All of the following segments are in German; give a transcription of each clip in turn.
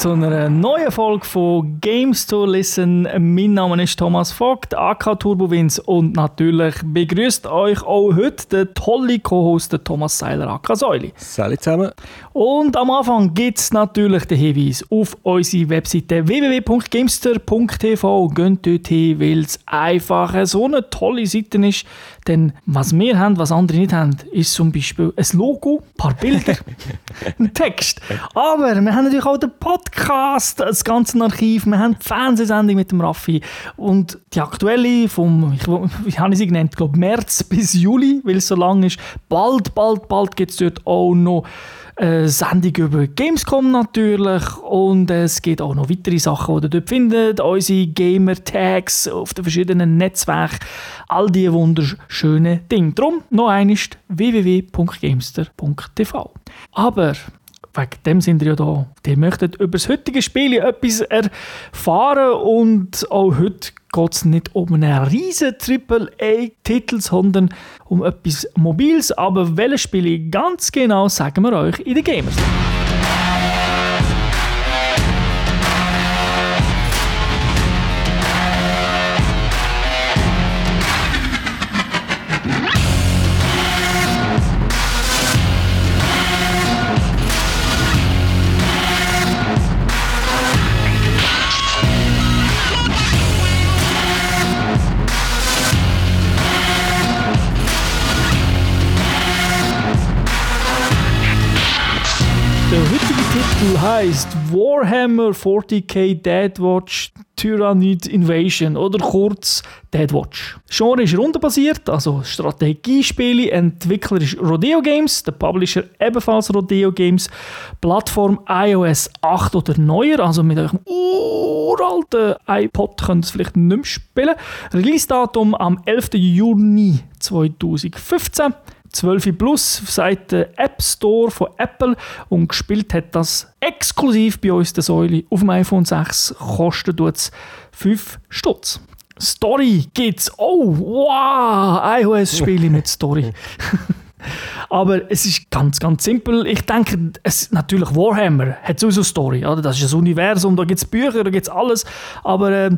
zu einer neuen Folge von Games to Listen. Mein Name ist Thomas Vogt, AK Turbowins und natürlich begrüßt euch auch heute der tolle Co-Host Thomas Seiler, AK Säuli. Salut zusammen. Und am Anfang gibt es natürlich den Hinweis auf unsere Webseite www.gamester.tv. Geht dort hin, weil es einfach so eine tolle Seite ist. Denn was wir haben, was andere nicht haben, ist zum Beispiel ein Logo, ein paar Bilder, ein Text. Aber wir haben natürlich auch den Podcast, das ganze Archiv, wir haben die Fernsehsendung mit dem Raffi und die aktuelle vom, ich, wie habe ich sie genannt, glaube März bis Juli, weil es so lang ist. Bald, bald, bald gibt es dort auch noch eine Sendung über Gamescom natürlich und es gibt auch noch weitere Sachen, die ihr dort findet. Unsere Gamer-Tags auf den verschiedenen Netzwerken, all diese wunderschönen Dinge. Darum noch einmal www.gamester.tv. Aber wegen dem sind wir ja da. Die möchten über das heutige Spiel etwas erfahren und auch heute geht es nicht um einen riesen AAA-Titel, sondern um etwas Mobiles. Aber welches Spiel ganz genau, sagen wir euch in den Gamers. Heißt Warhammer 40k Deadwatch Tyrannid Invasion oder kurz Deadwatch. Genre ist rundenbasiert, also Strategiespiele. Entwickler ist Rodeo Games, der Publisher ebenfalls Rodeo Games. Plattform iOS 8 oder neuer, also mit eurem uralten iPod könnt ihr es vielleicht nicht mehr spielen. Release-Datum am 11. Juni 2015. 12 Plus seit der App Store von Apple und gespielt hat das exklusiv bei uns der Säule auf dem iPhone 6 kostet es 5 Stutz. Story gibt's. Oh, wow, iOS-Spiele mit Story. Aber es ist ganz, ganz simpel. Ich denke, es, natürlich Warhammer hat sowieso Story. Oder? Das ist ein Universum, da gibt es Bücher, da gibt es alles. Aber äh,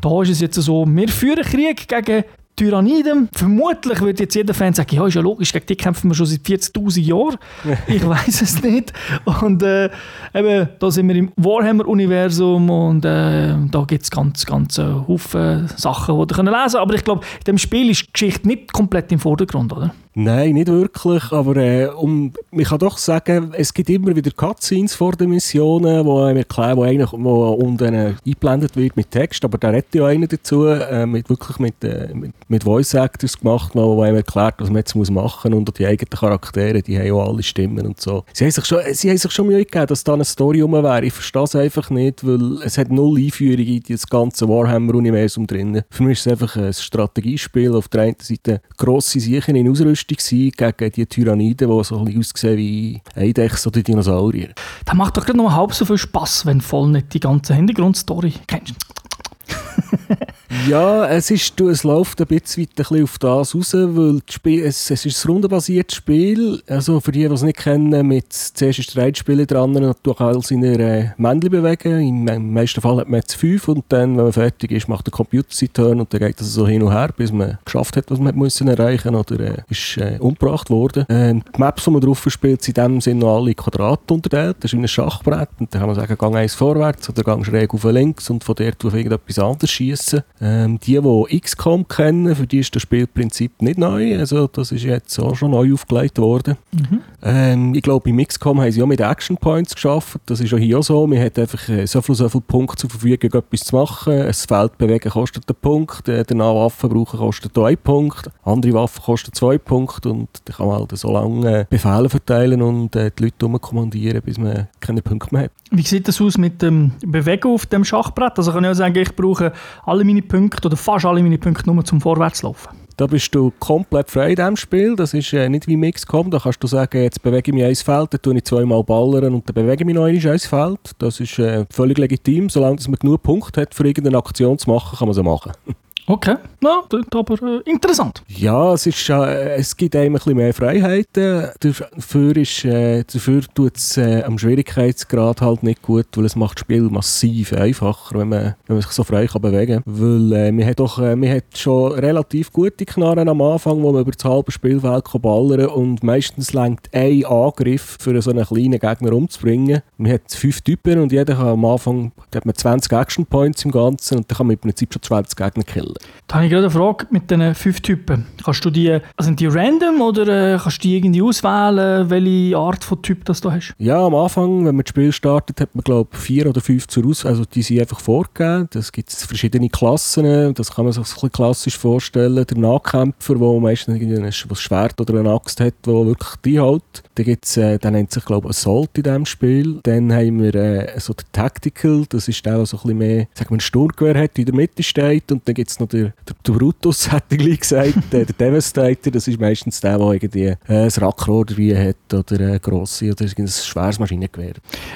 da ist es jetzt so, wir führen Krieg gegen Tyranniden. Vermutlich wird jetzt jeder Fan sagen, ja, ist ja logisch, gegen die kämpfen wir schon seit 40'000 Jahren. ich weiß es nicht. Und äh, eben, da sind wir im Warhammer-Universum und äh, da gibt es ganz, ganz äh, Haufen Sachen, die ihr lesen könnt. Aber ich glaube, in dem Spiel ist die Geschichte nicht komplett im Vordergrund, oder? Nein, nicht wirklich, aber äh, um, ich kann doch sagen, es gibt immer wieder Cutscenes vor den Missionen, wo einem erklären, wo eigentlich wo unten eingeblendet wird mit Text, aber da redet ja einer dazu, äh, mit, wirklich mit, äh, mit, mit Voice Actors gemacht, wo, wo einem erklärt, was man jetzt muss machen muss und die eigenen Charaktere, die haben ja alle Stimmen und so. Sie haben sich schon, sie haben sich schon Mühe gegeben, dass da eine Story rum wäre. Ich verstehe es einfach nicht, weil es hat null Einführung in das ganze Warhammer-Universum drin. Für mich ist es einfach ein Strategiespiel, auf der einen Seite grosse Sicher in Ausrüstung gegen die Tyranniden, die so aussehen wie Eidechsen oder Dinosaurier. Das macht doch gerade noch halb so viel Spass, wenn voll nicht die ganze Hintergrundstory kennst. ja, es, ist, du, es läuft ein bisschen, weit ein bisschen auf das raus, weil Spiel, es, es ist ein rundenbasiertes Spiel. Also für die, die es nicht kennen, mit zuerst ist der Reitspieler dran und durch all seine äh, Männchen bewegen. Im, Im meisten Fall hat man jetzt fünf und dann, wenn man fertig ist, macht der Computer seinen Turn und dann geht das so hin und her, bis man geschafft hat, was man müssen erreichen oder äh, ist äh, umgebracht worden. Ähm, die Maps, die man drauf spielt, sind in dem Sinne noch alle Quadrate unterteilt. Das ist wie ein Schachbrett und dann kann man sagen, gang eins vorwärts oder gang schräg auf links und von dort auf irgendetwas anderes schießen. Ähm, die, die XCOM kennen, für die ist das Spielprinzip nicht neu. Also das ist jetzt auch schon neu aufgelegt worden. Mhm. Ähm, ich glaube, bei XCOM haben sie auch mit Action Points geschafft. Das ist auch hier auch so. Man hat einfach äh, so viel, so viel Punkte zur Verfügung, etwas zu machen. Ein Feld bewegen kostet einen Punkt. Äh, danach Waffen brauchen kostet einen Punkt. Andere Waffen kosten zwei Punkte. Und dann kann man halt so lange äh, Befehle verteilen und äh, die Leute kommandieren, bis man keine Punkte mehr hat. Wie sieht das aus mit dem Bewegen auf dem Schachbrett? Also kann ich auch sagen, ich brauche alle meine Punkte oder fast alle meine Punkte nur zum Vorwärtslaufen. Da bist du komplett frei in diesem Spiel. Das ist äh, nicht wie Mixcom. Da kannst du sagen, jetzt bewege ich mich ins Feld, dann tue ich zweimal ballern und dann bewege ich mich noch ins Feld. Das ist äh, völlig legitim. Solange man genug Punkte hat, für irgendeine Aktion zu machen, kann man sie machen. Okay, ja, das aber äh, interessant. Ja, es, ist, äh, es gibt einem ein bisschen mehr Freiheiten. Dafür, äh, dafür tut es äh, am Schwierigkeitsgrad halt nicht gut, weil es macht das Spiel massiv einfacher, wenn man, wenn man sich so frei kann bewegen kann. Weil äh, man, hat doch, äh, man hat schon relativ gute Knarren am Anfang, wo man über das halbe Spielfeld kann ballern und meistens lenkt ein Angriff für so einen kleinen Gegner umzubringen. Man hat fünf Typen und jeder kann am Anfang hat man 20 Action Points im Ganzen und dann kann man im Prinzip schon 20 Gegner killen. Da habe ich gerade eine Frage mit diesen fünf Typen. Kannst du die, also sind die random oder äh, kannst du die irgendwie auswählen, welche Art von Typ das du hast? Ja, am Anfang, wenn man das Spiel startet, hat man glaube ich vier oder fünf zur Auswahl, also die sind einfach vorgegeben. Das gibt es verschiedene Klassen, das kann man sich ein bisschen klassisch vorstellen. Der Nahkämpfer, der meistens ein Schwert oder eine Axt hat, der wirklich die hält. Dann gibt's, äh, der nennt sich glaube ich Assault in diesem Spiel. Dann haben wir äh, so den Tactical, das ist der, der so ein bisschen mehr, sagen wir, ein Sturmgewehr hat, in der Mitte steht und dann gibt es noch der, der, der Brutus, hätte ich gesagt, der, der Devastator, das ist meistens der, der irgendwie äh, ein Rackrohr dabei hat oder eine grosse oder ein schweres Maschinengewehr.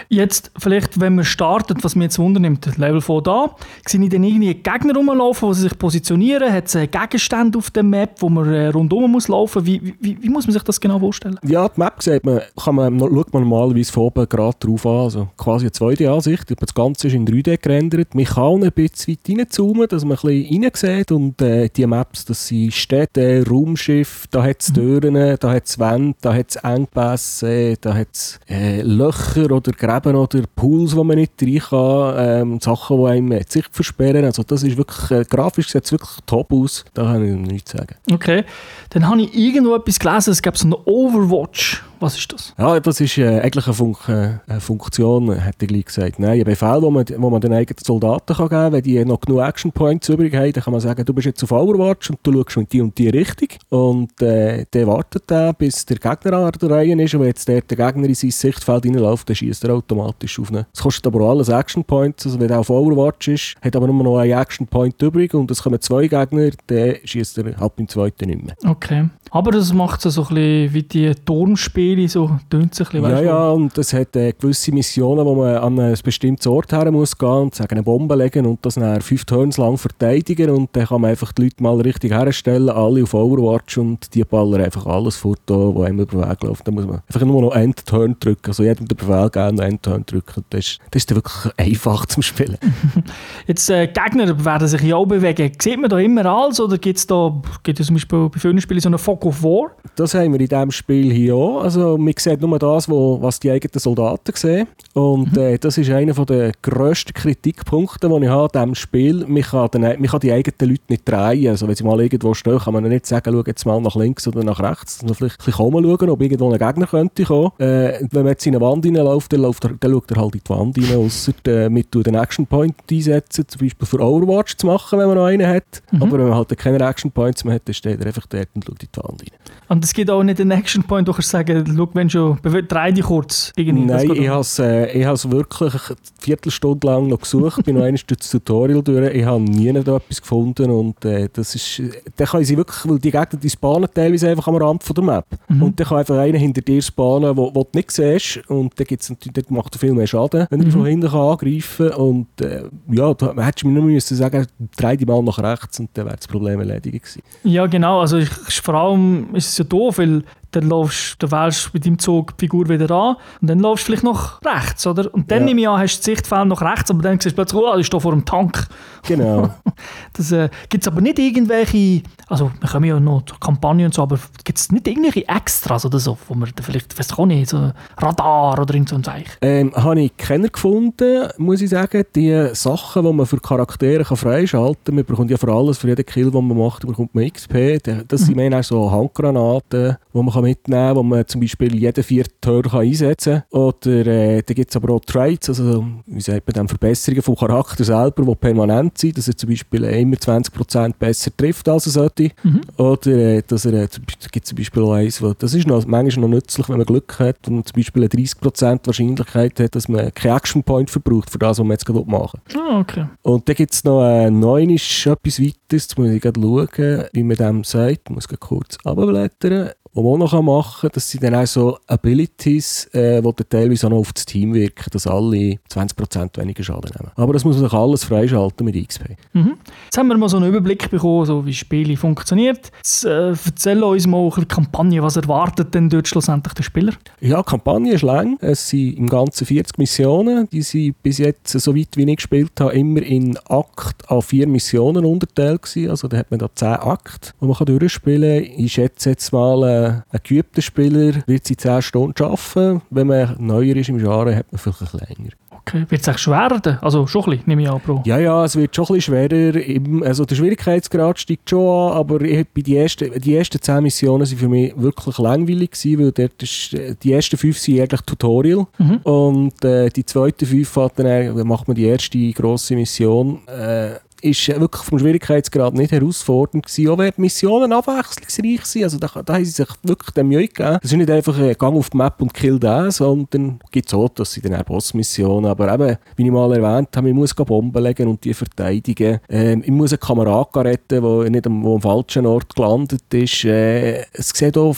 Jetzt vielleicht, wenn man startet, was mir jetzt wundernimmt, Level 4 da, sehe ich dann irgendwie Gegner rumlaufen, die sich positionieren, hat es Gegenstände auf der Map, wo man äh, rundum muss laufen, wie, wie, wie, muss man sich das genau vorstellen? Ja, die Map sieht man, kann man, schaut man normalerweise von oben gerade drauf an, also quasi eine 2D-Ansicht, das Ganze ist in 3D gerendert, man kann ein bisschen weit reinzoomen, dass man ein bisschen rein sieht und äh, die Maps, das sind Städte, Raumschiffe, da hat es mhm. Türen, da hat es Wände, da hat es Engpässe, da hat es äh, Löcher oder Gräben oder Pools, wo man nicht rein kann, ähm, Sachen, die einem die Sicht versperren. Also das ist wirklich, äh, grafisch sieht es wirklich top aus, da kann ich nichts sagen. Okay, dann habe ich irgendwo etwas gelesen, es gab so eine Overwatch was ist das? Ja, das ist äh, eigentlich eine, Fun äh, Funktion, hätte ich gleich gesagt. Nein, ein Befehl, wo man, wo man den eigenen Soldaten kann geben kann. Wenn die noch genug Action Points übrig haben, dann kann man sagen, du bist jetzt auf Overwatch und du schaust in die und die Richtung. Und äh, der wartet dann, bis der Gegner an der Reihe ist. Und wenn jetzt der, der Gegner in sein Sichtfeld reinläuft, dann schießt er automatisch auf ihn. Es kostet aber alles Action Points. Also wenn er auf Overwatch ist, hat aber nur noch einen Action Point übrig und es kommen zwei Gegner, dann schießt er halt beim zweiten nicht mehr. Okay. Aber das macht es so ein bisschen wie die Turmspiele, so tönt es ein bisschen. Ja, ja, und es hat äh, gewisse Missionen, wo man an ein bestimmtes Ort her muss gehen und sagen, eine Bombe legen und das dann fünf Turns lang verteidigen und dann kann man einfach die Leute mal richtig herstellen, alle auf Overwatch und die ballern einfach alles fort, wo einem über Weg läuft. Da muss man einfach nur noch End-Turn drücken, also jedem den Befehl und End-Turn drücken. Das ist, das ist dann wirklich einfach zum Spielen. Jetzt, äh, Gegner werden sich ja auch bewegen. Sieht man da immer alles oder gibt es da, gibt es zum Beispiel bei vielen Spielen so eine Fog of War? Das haben wir in diesem Spiel hier auch. Also man sieht nur das, was die eigenen Soldaten sehen. Und mhm. äh, das ist einer der grössten Kritikpunkte, die ich habe an diesem Spiel. Man kann, den, man kann die eigenen Leute nicht drehen. Also wenn sie mal irgendwo stehen, kann man nicht sagen, schau jetzt mal nach links oder nach rechts. Sondern vielleicht ein bisschen schauen, ob irgendwo ein Gegner könnte kommen. Äh, wenn man jetzt in eine Wand reinläuft, dann, läuft er, dann schaut er halt in die Wand rein, ausser äh, mit den Action Point einsetzen, zum Beispiel für Overwatch zu machen, wenn man noch einen hat. Mhm. Aber wenn man halt keine Action Points mehr hat, dann steht er einfach dort und schaut in die Wand rein. Und es gibt auch nicht einen Action Point, wo du sagen schau, wenn schon, drei dich kurz. Irgendwie. Nein, ich habe es äh, wirklich eine Viertelstunde lang noch gesucht, bin noch einmal durch das Tutorial durch, ich habe nie etwas gefunden und äh, das ist, dann können sie wirklich, weil die Gegner, die spawnen teilweise einfach am Rand von der Map mhm. und dann kann einfach einer hinter dir spawnen, wo, wo du nicht siehst und dann, gibt's dann macht er viel mehr Schaden, wenn er mhm. von hinten kann angreifen kann und äh, ja, da hättest du mir nur müssen sagen, drei die mal nach rechts und dann wäre das Problem erledigt gewesen. Ja genau, also ich, vor allem ist es ja doof, weil dann laufst, dann wählst mit deinem Zug die Figur wieder an und dann laufst du vielleicht noch rechts, oder? Und dann ja. nehme ich an, hast du das Sichtfeld nach rechts, aber dann siehst du plötzlich, oh, ich stehe vor einem Tank. Genau. das äh, gibt es aber nicht irgendwelche, also wir kommen ja noch zur Kampagne und so, aber gibt es nicht irgendwelche Extras oder so, wo man vielleicht, weiß ich nicht, so Radar oder irgend so ein Zeichen? Ähm, habe ich keiner gefunden, muss ich sagen. Die Sachen, die man für Charaktere kann freischalten kann, man bekommt ja für alles, für jeden Kill, den man macht, bekommt man XP. Das sind mhm. mehr so Handgranaten, die man mitnehmen kann, wo man zum Beispiel jeden vierten Turn einsetzen kann. Oder äh, da gibt es aber auch Traits, also wie sagt man dann, Verbesserungen vom Charakter selber, die permanent sind, dass er zum Beispiel immer 20% besser trifft, als er sollte. Mhm. Oder äh, dass er, äh, da gibt zum Beispiel auch eins, wo, das ist noch, manchmal noch nützlich, wenn man Glück hat und zum Beispiel eine 30% Wahrscheinlichkeit hat, dass man keinen Action Point verbraucht für das, was man jetzt gerade machen Ah, okay. Und dann gibt es noch äh, neunisch etwas weiteres, jetzt muss ich gerade schauen, wie man dem sagt, ich muss kurz runterblättern. Was man auch noch machen kann, das sind dann auch so Abilities, äh, die dann teilweise auch noch auf das Team wirken, dass alle 20% weniger Schaden nehmen. Aber das muss man sich alles freischalten mit XP. Mhm. Jetzt haben wir mal so einen Überblick bekommen, so wie Spiele funktioniert. Jetzt, äh, erzähl uns mal die Kampagne, was erwartet denn dort schlussendlich der Spieler? Ja, die Kampagne ist lang. Es sind im Ganzen 40 Missionen. Die sind bis jetzt, so weit wie ich gespielt habe, immer in Akt an vier Missionen unterteilt gewesen. Also da hat man da 10 Akte, die man durchspielen kann. Ich schätze jetzt mal, äh, ein geübter Spieler wird sie 10 Stunden arbeiten. Wenn man neuer ist im Genre, hat man vielleicht länger. Okay. Wird es echt schwer werden? Also schon ein bisschen, nehme ich an, Bro. Ja, ja, es wird schon ein bisschen schwerer. Also der Schwierigkeitsgrad steigt schon an, aber bei die, ersten, die ersten 10 Missionen waren für mich wirklich langweilig, gewesen, weil dort ist, die ersten 5 sind eigentlich Tutorial Mhm. und äh, die zweiten 5 hat dann, äh, macht man die erste grosse Mission. Äh, ist wirklich vom Schwierigkeitsgrad nicht herausfordernd gewesen. Auch wenn die Missionen abwechslungsreich sind, also da, da haben sie sich wirklich dem Mühe gegeben. Es ist nicht einfach ein Gang auf die Map und kill den, sondern gibt es auch, dass sie dann Bossmissionen, aber eben, wie ich mal erwähnt habe, ich muss Bomben legen und die verteidigen. Ähm, ich muss einen Kamerad retten, der nicht am, wo am falschen Ort gelandet ist. Äh, es sieht auch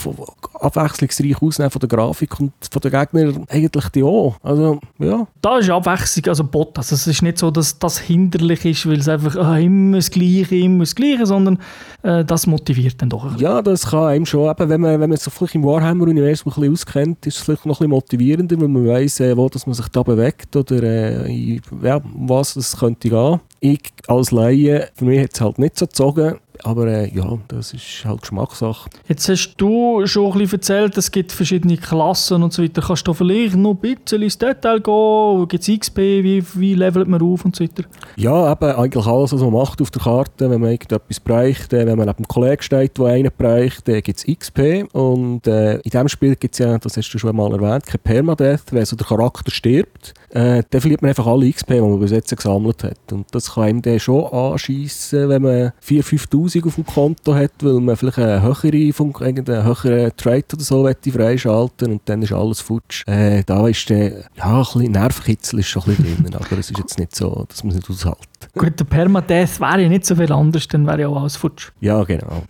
abwechslungsreich aus von der Grafik und von den Gegnern eigentlich die auch. Also, ja. Da ist Abwechslung, also Bot. Also es ist nicht so, dass das hinderlich ist, weil es einfach ah, immer das Gleiche, immer das Gleiche, sondern äh, das motiviert dann doch. ein bisschen. Ja, das kann einem schon, eben, wenn man, wenn man sich vielleicht im Warhammer-Universum ein bisschen auskennt, ist es vielleicht noch ein bisschen motivierender, weil man weiss, äh, wo dass man sich da bewegt oder äh, ja, was es könnte gehen. Ich als Laie, für mich hat es halt nicht so gezogen, aber äh, ja, das ist halt Geschmackssache. Jetzt hast du schon ein bisschen erzählt, es gibt verschiedene Klassen und so weiter. Kannst du vielleicht noch ein bisschen ins Detail gehen? Gibt es XP? Wie, wie levelt man auf und so weiter? Ja, eben eigentlich alles, was man macht auf der Karte, wenn man irgendetwas äh, wenn man neben dem Kollegen steht, der einen äh, gibt es XP und äh, in diesem Spiel gibt es ja, das hast du schon mal erwähnt, kein Permadeath, wenn so der Charakter stirbt, äh, dann verliert man einfach alle XP, die man bis jetzt gesammelt hat und das kann einem dann schon anschiessen, wenn man 4'000, 5'000 auf dem Konto hat, weil man vielleicht eine höhere, Funk irgendeinen höheren Trade oder so freischalten und dann ist alles futsch. Äh, da ist der, ja, ein bisschen Nervkitzel ist schon ein bisschen drin, aber es ist jetzt nicht so, dass man es nicht aushält. Gut, der Permadeath wäre ja nicht so viel anders, dann wäre ja auch alles futsch. Ja, genau.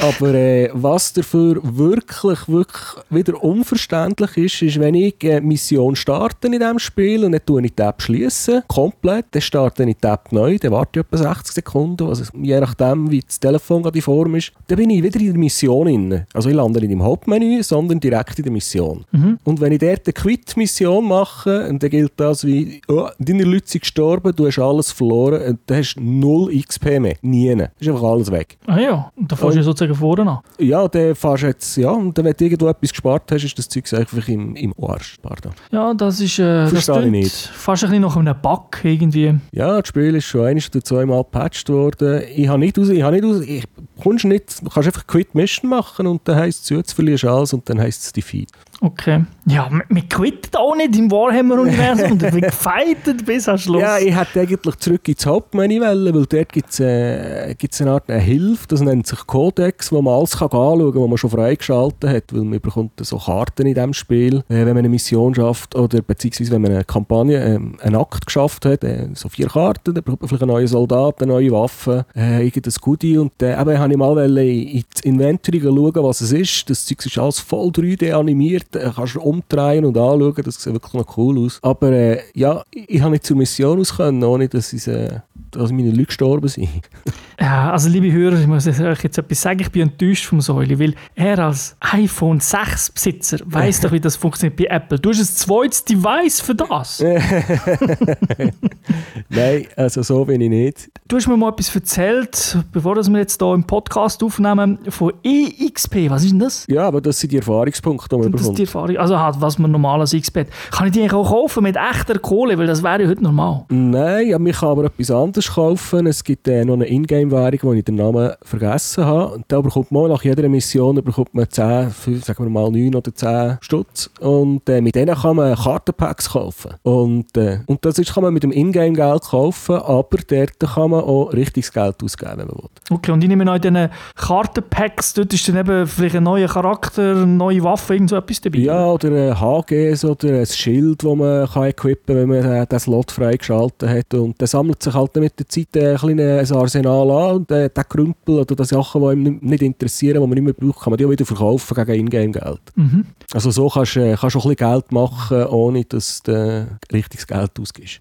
Aber äh, was dafür wirklich, wirklich wieder unverständlich ist, ist, wenn ich eine Mission starte in diesem Spiel und dann tue ich die Tab schließen, komplett, dann starte ich die Tab neu, dann warte ich etwa 60 Sekunden, also je nachdem, wie das Telefon gerade in Form ist, dann bin ich wieder in der Mission drin. Also ich lande nicht im Hauptmenü, sondern direkt in der Mission. Und wenn ich dort eine Quit-Mission mache, dann gilt das wie, oh, deine Leute sind gestorben, du hast alles verloren und dann hast du null XP mehr. Nie. Das ist einfach alles weg. Ah ja, und da fährst du ja sozusagen vorne an. Ja, dann fährst du jetzt, ja, und dann, wenn du irgendwo etwas gespart hast, ist das Zeug einfach im, im Arsch. Pardon. Ja, das ist äh, das Verstehe ich nicht. fast ein bisschen nach einem Bug irgendwie. Ja, das Spiel ist schon ein oder zweimal gepatcht worden. Ich habe nicht raus, ich habe nicht raus, ich, kommst nicht, du kannst einfach Quit Mission machen und dann heisst es, ja, jetzt verlierst du alles und dann heisst es Defeat. Okay. Ja, man, quittet auch nicht im Warhammer-Universum. und wird gefightet bis am Schluss. Ja, ich hätte eigentlich zurück ins Hauptmenü wollen, weil dort gibt es äh, eine Art eine Hilfe, das nennt sich Codex, wo man alles kann anschauen kann, was man schon freigeschaltet hat, weil man bekommt so Karten in diesem Spiel, äh, wenn man eine Mission schafft oder beziehungsweise wenn man eine Kampagne, ähm, einen Akt geschafft hat, äh, so vier Karten, dann bekommt man vielleicht einen neuen Soldat, eine neue Waffe, äh, irgendein Goodie und äh, eben habe ich mal in das Inventory schauen, was es ist. Das Zeug ist alles voll 3D animiert, äh, kannst du umdrehen und anschauen, das sieht wirklich noch cool aus. Aber äh, ja, ich, ich habe nicht zur Mission aus können, ohne dass, ich, äh, dass meine Leute gestorben sind. Ja, also liebe Hörer, ich muss euch jetzt etwas sagen, ich bin enttäuscht vom Säuli, weil er als iPhone 6 Besitzer weiß doch, wie das funktioniert bei Apple. Du hast ein zweites Device für das. Nein, also so bin ich nicht. Du hast mir mal etwas erzählt, bevor wir jetzt hier im Podcast aufnehmen, von EXP. Was ist denn das? Ja, aber das sind die Erfahrungspunkte, die man Das bekommt. die Erfahrung. Also halt, was man normal als XP hat. Kann ich die eigentlich auch kaufen mit echter Kohle? Weil das wäre ja heute normal. Nein, ja, man kann aber etwas anderes kaufen. Es gibt äh, noch eine Ingame-Währung, wo ich den Namen vergessen habe. Und da bekommt man nach jeder Mission bekommt man 10, für, sagen wir mal 9 oder 10 Stutz. Und äh, mit denen kann man Kartenpacks kaufen. Und, äh, und das ist, kann man mit dem Ingame-Geld kaufen, aber dort kann man auch richtiges Geld ausgeben, wenn man will. Okay, und ich nehme an, in diesen Kartenpacks, dort ist dann eben vielleicht ein neuer Charakter, eine neue Waffe, irgend so etwas dabei. Ja, oder ein HGs oder ein Schild, das man kann equippen kann, wenn man äh, den Slot freigeschaltet hat. Und der sammelt sich halt mit mit der Zeit äh, ein kleines Arsenal an und äh, den Krümpel oder die Sachen, die einem nicht interessieren, die man nicht mehr braucht, kann man die auch wieder verkaufen gegen Ingame-Geld. Mhm. Also so kannst du äh, kannst auch ein bisschen Geld machen, ohne dass du richtiges Geld ausgibst.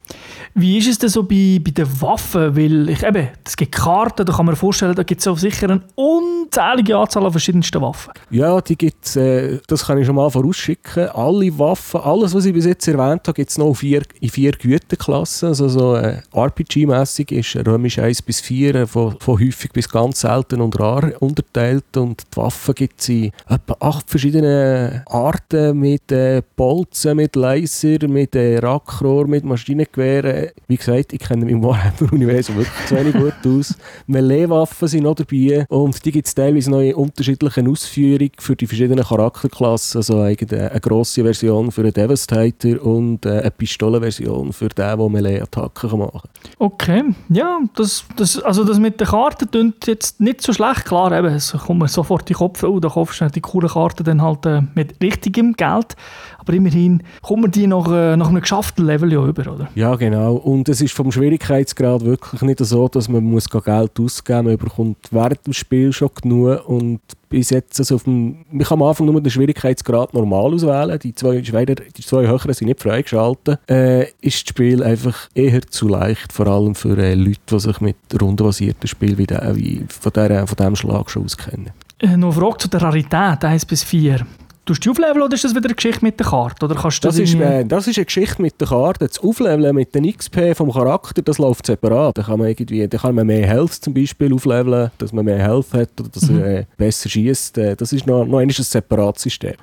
Wie ist es denn so bei, bei den Waffen? Weil ich, eben, es gibt Karten, da kann man vorstellen, da gibt es sicher eine unzählige Anzahl an verschiedensten Waffen. Ja, die gibt's, äh, das kann ich schon mal vorausschicken. Alle Waffen, alles, was ich bis jetzt erwähnt habe, gibt es noch vier, in vier Güterklassen. Also so äh, RPG-mässig ist Römisch 1 bis 4 äh, von, von häufig bis ganz selten und rar unterteilt. Und die Waffen gibt es in etwa acht verschiedene Arten mit äh, Bolzen, mit Laser, mit äh, Rackrohr, mit Maschinengewehren. Wie gesagt, ich kenne mich im Warhammer-Universum wirklich zu wenig gut aus. Melee-Waffen sind noch dabei und die gibt es teilweise noch in unterschiedlichen Ausführungen für die verschiedenen Charakterklassen. Also eigentlich eine grosse Version für einen Devastator und äh, eine Pistolenversion für den, der Melee-Attacken machen kann. Okay, ja, das, das, also das mit den Karten klingt jetzt nicht so schlecht. Klar, eben, es kommt mir sofort in den Kopf, oh, da kaufst du die coolen Karten dann halt äh, mit richtigem Geld. Aber immerhin kommt man die nach, äh, nach einem geschafften Level ja über, oder? Ja, genau. Und es ist vom Schwierigkeitsgrad wirklich nicht so, dass man muss Geld ausgeben muss. Man bekommt während dem Spiel schon genug und bis jetzt also auf dem, man kann am Anfang nur den Schwierigkeitsgrad normal auswählen, die zwei, Schweizer, die zwei höheren sind nicht freigeschaltet, äh, ist das Spiel einfach eher zu leicht, vor allem für äh, Leute, die sich mit rundenbasierten Spielen wie, der, wie von, der, von diesem Schlag schon auskennen. Äh, noch eine Frage zu der Rarität 1 bis 4. Tust du aufleveln oder ist das wieder eine Geschichte mit der Karte? Oder kannst du das, das, ist, äh, das ist eine Geschichte mit der Karte. Das Aufleveln mit den XP vom Charakter, das läuft separat. Da kann man, irgendwie, da kann man mehr Health zum Beispiel aufleveln, dass man mehr Health hat oder dass mhm. er äh, besser schießt. Äh, das ist noch, noch ein separates System.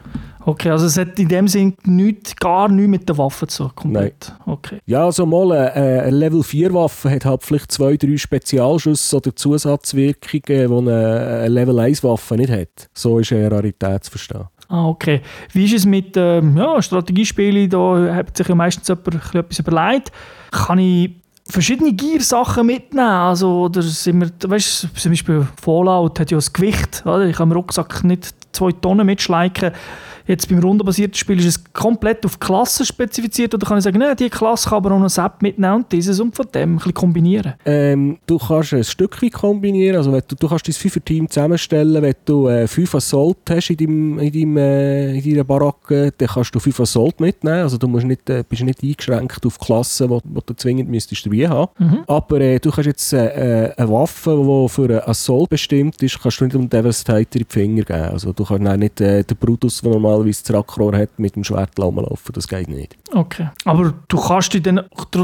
Okay, also es hat in dem Sinn nicht, gar nichts mit der Waffe zu tun. Nein. Okay. Ja, also mal äh, eine Level 4 Waffe hat halt vielleicht zwei, drei Spezialschüsse oder Zusatzwirkungen, die eine Level 1 Waffe nicht hat. So ist eine Rarität zu verstehen. Ah, okay. Wie ist es mit ähm, ja, Strategiespielen? Da hat sich ja meistens jemand etwas überlegt. Kann ich verschiedene Gear-Sachen mitnehmen? Also, oder sind wir, weißt, zum Beispiel Fallout hat ja das Gewicht. Oder? Ich kann im Rucksack nicht zwei Tonnen mitschleichen. Jetzt beim rundenbasierten Spiel ist es komplett auf Klassen spezifiziert oder kann ich sagen, nein, diese Klasse kann aber auch noch ein App mitnehmen und dieses und von dem ein bisschen kombinieren? Ähm, du kannst ein Stückchen kombinieren, also wenn du, du kannst dein Fünfer-Team zusammenstellen, wenn du äh, fünf Assault hast in, deinem, in, deinem, äh, in deiner Baracke, dann kannst du fünf Assault mitnehmen, also du musst nicht, äh, bist nicht eingeschränkt auf Klassen, die, du zwingend müsstest dabei haben. Mhm. Aber äh, du kannst jetzt äh, äh, eine Waffe, die für einen Assault bestimmt ist, kannst du nicht einem Devastator in die Finger geben. Also du kannst nicht äh, den Brutus, der normal normalerweise das Rackrohr hat, mit dem Schwert laufen. Das geht nicht. Okay. Aber du kannst dich dann,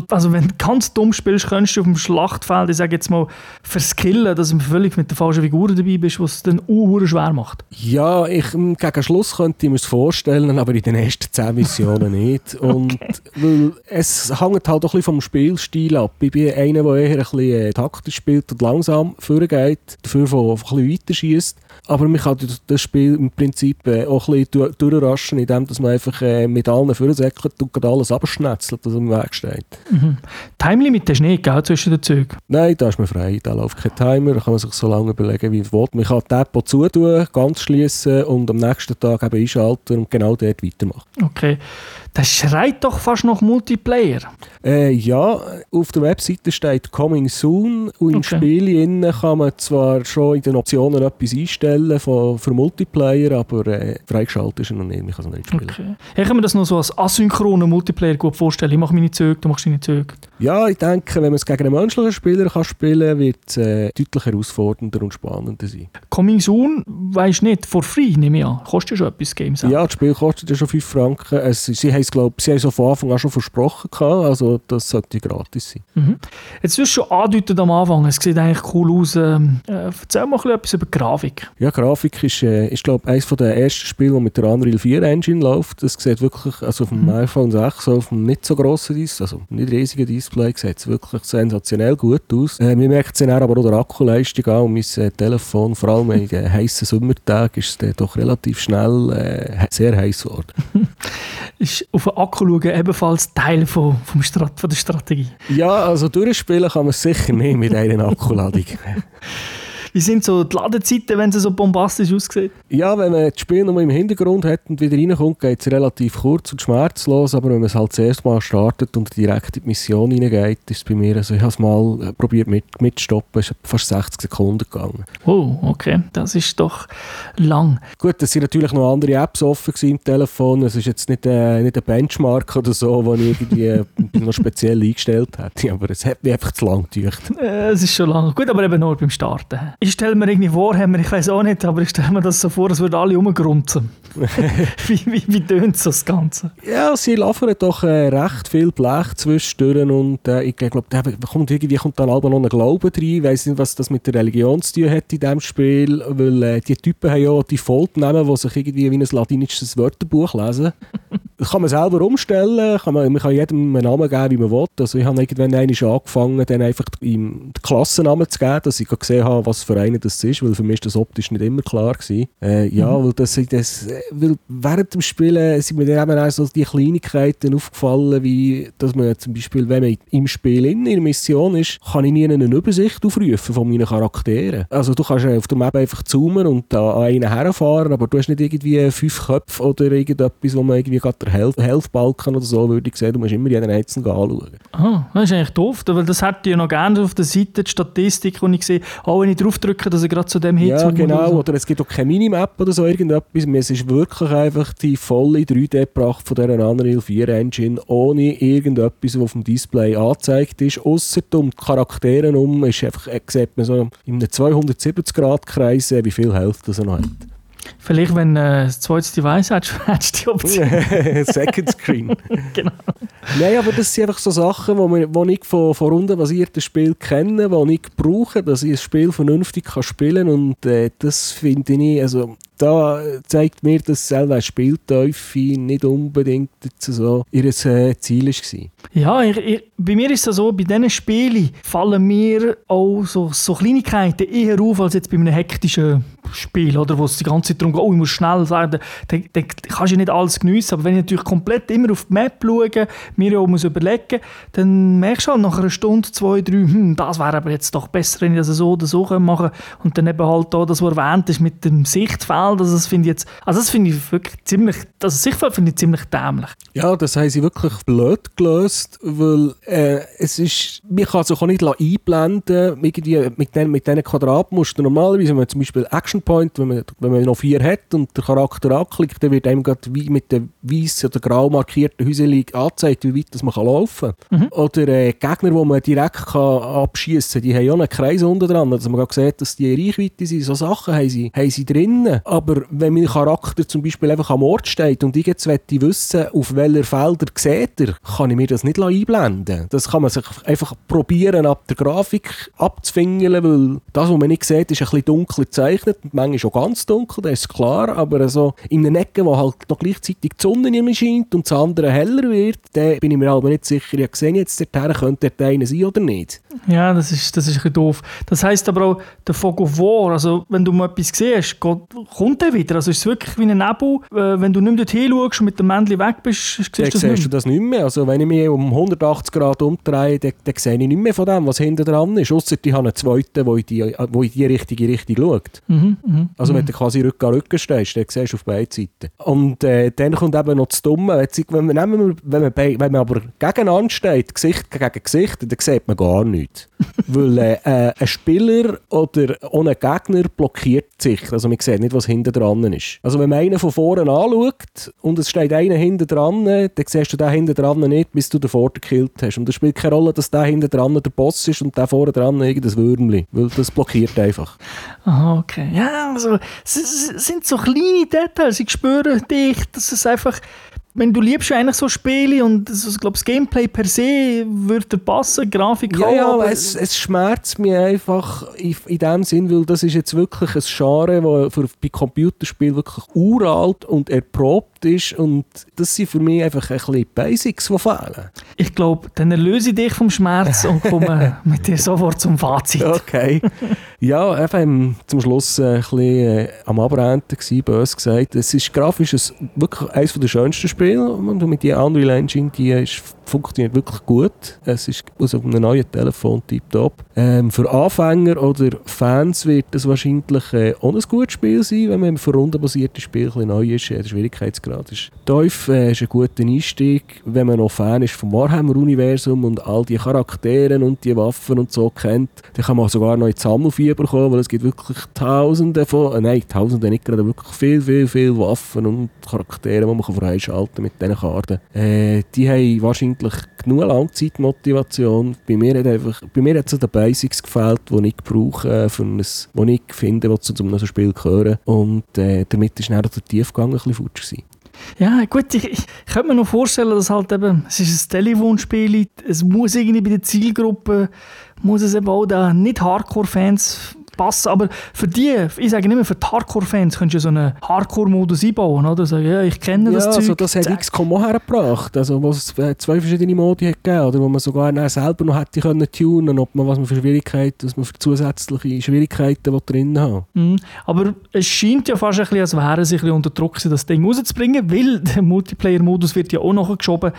also wenn du ganz dumm spielst, kannst du auf dem Schlachtfeld, ich sage jetzt mal, verskillen, dass du völlig mit der falschen Figur dabei bist, was es dann uh, schwer macht. Ja, ich, hm, gegen Schluss könnte ich mir das vorstellen, aber in den ersten 10 Missionen nicht. Und okay. weil es hängt halt auch ein bisschen vom Spielstil ab. Ich bin einer, der eher ein bisschen äh, taktisch spielt und langsam vorgeht, dafür von, ein bisschen weiter schießt. Aber man kann das Spiel im Prinzip äh, auch ein bisschen durchraschen, indem man einfach äh, mit allen Vorsäckelt und alles abschnetzelt, was im Weg steht. Mhm. Timelimit hast du nicht, gell, zwischen den Zügen? Nein, da ist man frei. Da läuft kein Timer, da kann man sich so lange überlegen, wie man will. Man kann die App zutun, ganz schließen und am nächsten Tag eben einschalten und genau dort weitermachen. Okay. Das schreit doch fast nach Multiplayer. Äh, ja, auf der Webseite steht Coming Soon und im okay. Spiel kann man zwar schon in den Optionen etwas einstellen für, für Multiplayer, aber äh, freigeschaltet ist er noch nicht, man kann es nicht spielen. Okay. Ich kann mir das noch so als asynchronen Multiplayer gut vorstellen. Ich mache meine Züge, du machst deine Züge. Ja, ich denke, wenn man es gegen einen menschlichen Spieler kann spielen kann, wird es äh, deutlich herausfordernder und spannender sein. Coming Soon, weisst nicht, for free, nehme ich an. Kostet ja schon etwas, Games Ja, das Spiel kostet ja schon 5 Franken. Es, sie haben es, glaube sie haben es von Anfang an schon versprochen gehabt, also das sollte gratis sein. Mhm. Jetzt wirst du schon andeutet am Anfang, es sieht eigentlich cool aus. Ähm, äh, erzähl mal etwas über Grafik. Ja, Grafik ist, äh, ist glaube ich, eines der ersten Spiele, das mit der Unreal 4 Engine läuft. Es sieht wirklich, also auf dem mhm. iPhone 6, auf dem nicht so grossen Display, also nicht riesigen Display, sieht es wirklich sensationell gut aus. Äh, wir merken es dann aber auch der Akkuleistung an und mein äh, Telefon, vor allem in den heißen Sommertagen, ist es doch relativ schnell äh, sehr heiß geworden. ist auf den Akku schauen ebenfalls Teil von, vom Strat von der Strategie? Ja, also durchspielen kann man sicher nicht mit einer Akkuladung. Wie sind so die Ladezeiten, wenn es so bombastisch aussieht? Ja, wenn man das Spiel noch im Hintergrund hat und wieder reinkommt, geht es relativ kurz und schmerzlos, aber wenn man es halt das erste Mal startet und direkt in die Mission reingeht, ist es bei mir, also ich habe es mal äh, probiert mit, mitzustoppen, es ist fast 60 Sekunden gegangen. Oh, okay, das ist doch lang. Gut, es sind natürlich noch andere Apps offen im Telefon, es ist jetzt nicht, äh, nicht ein Benchmark oder so, den ich irgendwie äh, noch speziell eingestellt hätte, aber es hat mich einfach zu lang gedauert. Äh, es ist schon lang. Gut, aber eben nur beim Starten. Ich stelle mir irgendwie vor, ich weiß auch nicht, aber ich stelle mir das so vor, als würden alle rumgrunzen. wie wie, wie tönt das Ganze? Ja, sie laufen doch äh, recht viel Blech zwischendurch und äh, ich glaube, da kommt irgendwie kommt dann aber noch ein Glaube rein. Ich weiß nicht, was das mit der Religion zu tun hat in diesem Spiel, weil äh, die Typen haben ja die namen, die sich irgendwie wie ein latinisches Wörterbuch lesen. das kann man selber umstellen, kann man, man kann jedem einen Namen geben, wie man will. Also ich habe irgendwann angefangen, dann einfach ihm den Klassennamen zu geben, dass ich gesehen habe, was für einen das ist, weil für mich ist das optisch nicht immer klar gewesen. Äh, ja, mhm. weil, das, das, weil während dem Spielen sind mir dann eben auch so die Kleinigkeiten aufgefallen, wie dass man zum Beispiel, wenn man im Spiel in der Mission ist, kann ich nie eine Übersicht aufrufen von meinen Charakteren. Also du kannst auf der Map einfach zoomen und da an einen herfahren, aber du hast nicht irgendwie fünf Köpfe oder irgendetwas, wo man irgendwie gerade der Health-Balken oder so würde ich sehen, du musst immer jeden einzelnen anschauen. Ah, das ist eigentlich doof, weil das hätte ich noch gerne auf der Seite die Statistik, wo ich sehe, auch wenn ich drauf drücke, dass ich gerade zu dem Hit Ja, genau, oder, so. oder es gibt auch keine Minimap oder so irgendetwas, es ist wirklich einfach die volle 3D gebracht von dieser Unreal 4 Engine, ohne irgendetwas, was auf dem Display angezeigt ist, außer um die Charaktere um, ist einfach, äh, sieht man so in einem 270 Grad Kreis, wie viel Health das er noch hat. Vielleicht, wenn äh, das zweites Device hast, hättest du die Option. Second Screen. genau. Nein, aber das sind einfach so Sachen, die ich von, von rundenbasierten Spielen kenne, die ich brauche, dass ich ein Spiel vernünftig kann spielen kann. Und äh, das finde ich, also da zeigt mir, dass selber Spielteufel nicht unbedingt so ihr äh, Ziel war. Ja, ich, ich, bei mir ist es so, bei diesen Spielen fallen mir auch so, so Kleinigkeiten eher auf, als jetzt bei einem hektischen Spiel, oder, wo es die ganze Zeit darum geht, oh, ich muss schnell sein, dann, dann kannst du nicht alles geniessen. Aber wenn ich natürlich komplett immer auf die Map schaue, mir auch muss überlegen, dann merkst du halt nach einer Stunde, zwei, drei, hm, das wäre aber jetzt doch besser, wenn ich das so oder so machen könnte. Und dann eben halt da, das, was erwähnt ist, mit dem Sichtfeld, also das finde ich jetzt, also das finde ich wirklich ziemlich, also Sichtfeld finde ich ziemlich dämlich. Ja, das haben sie wirklich blöd gelöst, weil äh, es ist, man kann sich auch nicht einblenden mit, mit, den, mit diesen Quadratmustern. Normalerweise, wenn man zum Beispiel Action Point, wenn man, wenn man noch vier hat und der Charakter anklickt, dann wird einem gerade wie mit den weißen oder grau markierten Häuschen angezeigt, wie weit das man kann laufen kann. Mhm. Oder äh, Gegner, die man direkt kann abschießen kann, die haben ja einen Kreis unten dran, dass man sieht, dass die Reichweite sind. So Sachen haben sie, haben sie drinnen. Aber wenn mein Charakter zum Beispiel einfach am Ort steht und ich jetzt wissen auf welcher Felder sieht er, kann ich mir das nicht einblenden. Das kann man sich einfach probieren, ab der Grafik abzufingeln, weil das, was man nicht sieht, ist ein bisschen dunkel gezeichnet manchmal schon ganz dunkel, das ist klar, aber so in einer Ecke, wo halt noch gleichzeitig die Sonne mehr scheint und das andere heller wird, da bin ich mir aber nicht sicher, ich sehe jetzt dorthin, könnte der eine sein oder nicht. Ja, das ist, das ist ein bisschen doof. Das heisst aber auch, der Fog of War, also wenn du mal etwas siehst, kommt der wieder, also ist es wirklich wie ein Nebel, äh, wenn du nicht mehr dorthin schaust und mit dem Männchen weg bist, siehst du das siehst du das nicht mehr, also wenn ich mich um 180 Grad umdrehe, dann, dann sehe ich nicht mehr von dem, was hinter dran ist, ausser ich habe einen zweiten, der in die, wo in die richtige Richtung schaut. Mhm. Mhm. Also mhm. wenn du quasi Rücken an Rücken stehst, dann siehst du auf beiden Seiten. Und äh, dann kommt eben noch das Dumme, wenn man, wenn man, wenn man aber gegeneinander steht, Gesicht gegen Gesicht, dann sieht man gar nichts. Weil äh, äh, ein Spieler oder ohne Gegner blockiert sich. Also man sieht nicht, was hinten dran ist. Also wenn man einen von vorne anschaut und es steht einer hinten dran, dann siehst du den hinten dran nicht, bis du den vorne gekillt hast. Und es spielt keine Rolle, dass der hinten dran der Boss ist und der vorne dran irgendein Würmli. Weil das blockiert einfach. Aha, okay. Ja, also es sind so kleine Details. Ich spüre dich, dass es einfach wenn du liebst eigentlich so Spiele und das, ich glaube, das Gameplay per se würde passen, Grafik ja, auch, ja, aber es, es schmerzt mich einfach in, in dem Sinn, weil das ist jetzt wirklich ein Genre, das bei Computerspielen wirklich uralt und erprobt ist und das sind für mich einfach ein bisschen Basics, die fehlen. Ich glaube, dann erlöse ich dich vom Schmerz und komme mit dir sofort zum Fazit. Okay. Ja, eben zum Schluss äh, ein bisschen äh, am Abrenten gewesen, bös gesagt. Es ist grafisch wirklich eines der schönsten Spiele und mit der Unreal Engine, die ist funktioniert wirklich gut. Es ist aus einem neuen Telefon tiptop. Ähm, für Anfänger oder Fans wird das wahrscheinlich äh, auch ein gutes Spiel sein, wenn man für rundenbasierte Spiel ein neu ist. Der Schwierigkeitsgrad ist tief, äh, ist ein guter Einstieg. Wenn man noch Fan ist vom Warhammer-Universum und all die Charaktere und die Waffen und so kennt, dann kann man sogar noch ins Sammelfieber kommen, weil es gibt wirklich tausende von, äh, nein, tausende nicht gerade, wirklich viel, viel, viel Waffen und Charaktere, die man freischalten kann mit diesen Karten. Äh, die haben wahrscheinlich genug Langzeitmotivation. Bei mir hat es den Basics gefällt, die ich brauche, äh, die ich finde, die zu einem Spiel gehören. Und äh, damit ist dann der Tiefgang ein bisschen futsch. Ja, gut, ich, ich könnte mir noch vorstellen, dass halt eben, es ist ein Telefonspiel, es muss irgendwie bei der Zielgruppe, muss es eben auch da nicht Hardcore-Fans passen. Aber für die, ich sage nicht mehr, für die Hardcore-Fans könntest du so einen Hardcore-Modus einbauen, oder? Sagen, ja, ich kenne das ja, Zeug. Also das hat XCOM auch hergebracht, also wo es äh, zwei verschiedene Modi hat gegeben, oder wo man sogar selber noch hätte können tunen, ob man was man für Schwierigkeiten, was man für zusätzliche Schwierigkeiten drin haben. Mhm. Aber es scheint ja fast ein bisschen, als wären sie ein bisschen unter Druck, das Ding rauszubringen, weil der Multiplayer-Modus wird ja auch noch geschoben.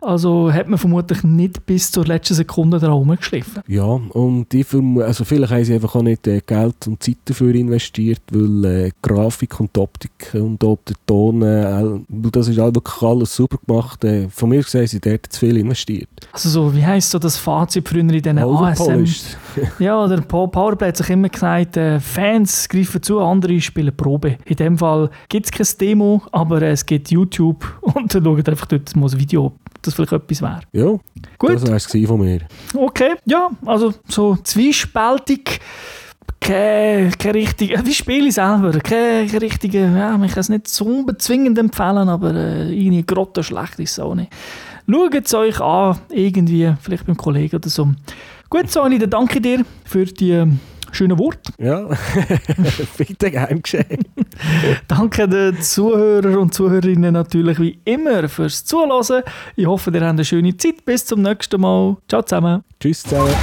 Also hat man vermutlich nicht bis zur letzten Sekunde da rumgeschliffen. Ja, und ich also vielleicht haben sie einfach auch nicht äh, Geld und Zeit dafür investiert, weil äh, Grafik und Optik und auch der Ton, äh, das ist halt wirklich alles super gemacht. Äh, von mir gesehen, sie dort zu viel investiert. Also so, wie heisst so das Fazit früher in diesen ASM? ja, der Powerplay hat sich immer gesagt, äh, Fans greifen zu, andere spielen Probe. In dem Fall gibt es kein Demo, aber es gibt YouTube und dann schaut einfach dort mal ein Video das vielleicht etwas wäre. Ja, Gut. das wäre es von mir. Okay, ja, also so zwiespältig keine, keine richtige, wie spiele ich selber, keine, keine richtige, ja, ich kann es nicht so bezwingend empfehlen, aber äh, irgendwie grotto schlecht ist es auch nicht. Schaut es euch an, irgendwie, vielleicht beim Kollegen oder so. Gut, Sani, dann danke dir für die schönen Worte. Ja, bitte gern geschehen. Danke den Zuhörern und Zuhörerinnen natürlich wie immer fürs Zuhören. Ich hoffe, ihr habt eine schöne Zeit. Bis zum nächsten Mal. Ciao zusammen. Tschüss zusammen.